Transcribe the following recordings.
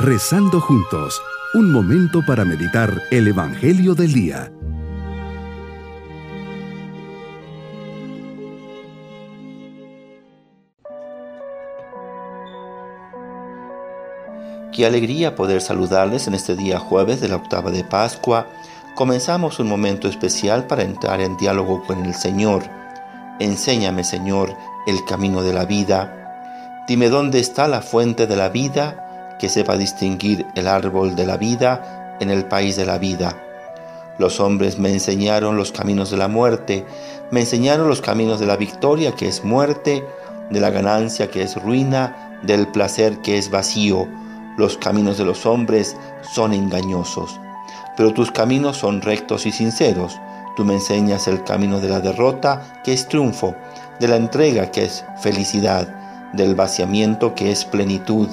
Rezando juntos, un momento para meditar el Evangelio del Día. Qué alegría poder saludarles en este día jueves de la octava de Pascua. Comenzamos un momento especial para entrar en diálogo con el Señor. Enséñame, Señor, el camino de la vida. Dime dónde está la fuente de la vida, que sepa distinguir el árbol de la vida en el país de la vida. Los hombres me enseñaron los caminos de la muerte, me enseñaron los caminos de la victoria, que es muerte, de la ganancia, que es ruina, del placer, que es vacío. Los caminos de los hombres son engañosos, pero tus caminos son rectos y sinceros. Tú me enseñas el camino de la derrota, que es triunfo, de la entrega, que es felicidad, del vaciamiento, que es plenitud,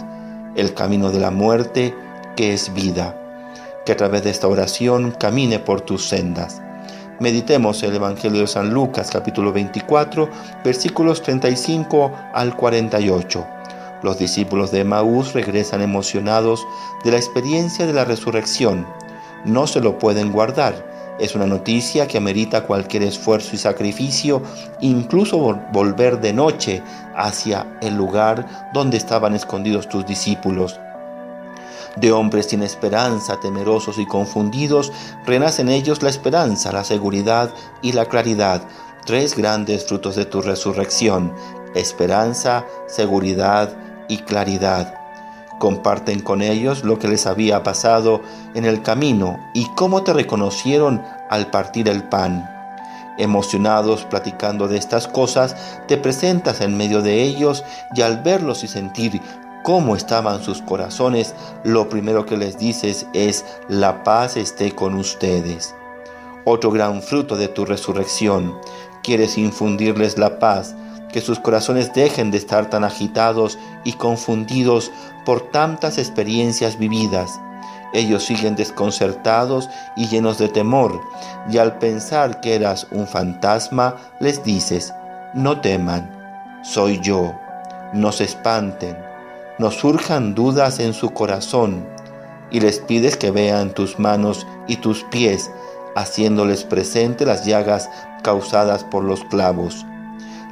el camino de la muerte, que es vida. Que a través de esta oración camine por tus sendas. Meditemos el Evangelio de San Lucas capítulo 24 versículos 35 al 48. Los discípulos de Maús regresan emocionados de la experiencia de la resurrección. No se lo pueden guardar es una noticia que amerita cualquier esfuerzo y sacrificio, incluso volver de noche hacia el lugar donde estaban escondidos tus discípulos. De hombres sin esperanza, temerosos y confundidos, renace en ellos la esperanza, la seguridad y la claridad, tres grandes frutos de tu resurrección, esperanza, seguridad y claridad comparten con ellos lo que les había pasado en el camino y cómo te reconocieron al partir el pan. Emocionados platicando de estas cosas, te presentas en medio de ellos y al verlos y sentir cómo estaban sus corazones, lo primero que les dices es, la paz esté con ustedes. Otro gran fruto de tu resurrección, quieres infundirles la paz, que sus corazones dejen de estar tan agitados y confundidos por tantas experiencias vividas. Ellos siguen desconcertados y llenos de temor, y al pensar que eras un fantasma, les dices, no teman, soy yo, no se espanten, no surjan dudas en su corazón, y les pides que vean tus manos y tus pies, haciéndoles presente las llagas causadas por los clavos.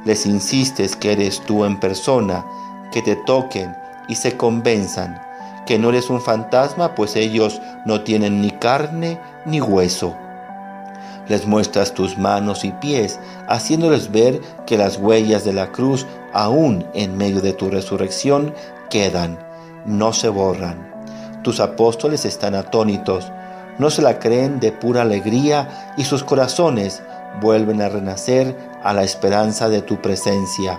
Les insistes que eres tú en persona, que te toquen y se convenzan que no eres un fantasma, pues ellos no tienen ni carne ni hueso. Les muestras tus manos y pies, haciéndoles ver que las huellas de la cruz, aún en medio de tu resurrección, quedan, no se borran. Tus apóstoles están atónitos, no se la creen de pura alegría y sus corazones vuelven a renacer a la esperanza de tu presencia.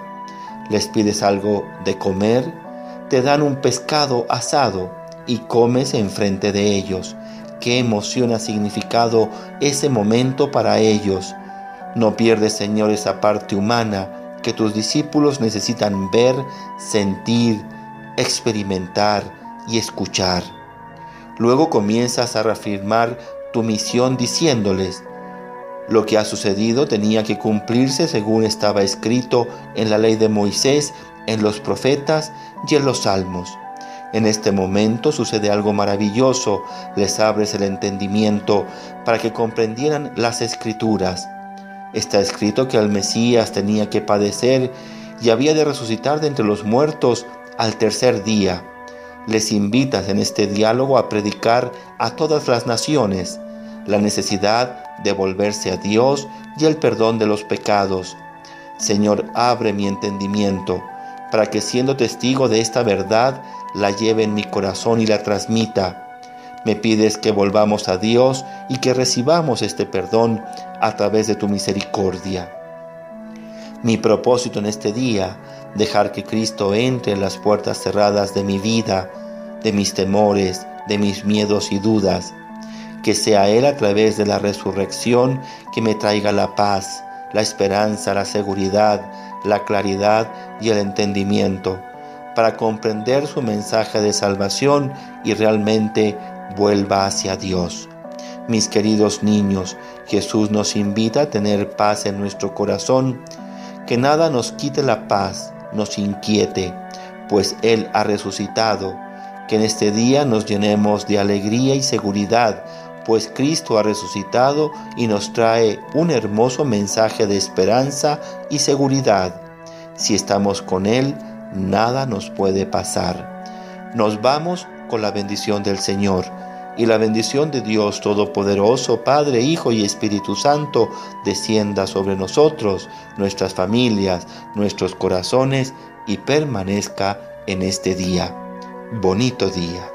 Les pides algo de comer, te dan un pescado asado y comes enfrente de ellos. Qué emoción ha significado ese momento para ellos. No pierdes, Señor, esa parte humana que tus discípulos necesitan ver, sentir, experimentar y escuchar. Luego comienzas a reafirmar tu misión diciéndoles, lo que ha sucedido tenía que cumplirse según estaba escrito en la ley de Moisés, en los profetas y en los salmos. En este momento sucede algo maravilloso, les abres el entendimiento para que comprendieran las escrituras. Está escrito que el Mesías tenía que padecer y había de resucitar de entre los muertos al tercer día. Les invitas en este diálogo a predicar a todas las naciones la necesidad de volverse a Dios y el perdón de los pecados. Señor, abre mi entendimiento para que siendo testigo de esta verdad, la lleve en mi corazón y la transmita. Me pides que volvamos a Dios y que recibamos este perdón a través de tu misericordia. Mi propósito en este día, dejar que Cristo entre en las puertas cerradas de mi vida, de mis temores, de mis miedos y dudas que sea Él a través de la resurrección que me traiga la paz, la esperanza, la seguridad, la claridad y el entendimiento, para comprender su mensaje de salvación y realmente vuelva hacia Dios. Mis queridos niños, Jesús nos invita a tener paz en nuestro corazón, que nada nos quite la paz, nos inquiete, pues Él ha resucitado Que en este día nos llenemos de alegría y seguridad, pues Cristo ha resucitado y nos trae un hermoso mensaje de esperanza y seguridad. Si estamos con Él, nada nos puede pasar. Nos vamos con la bendición del Señor y la bendición de Dios Todopoderoso, Padre, Hijo y Espíritu Santo, descienda sobre nosotros, nuestras familias, nuestros corazones y permanezca en este día. Bonito día.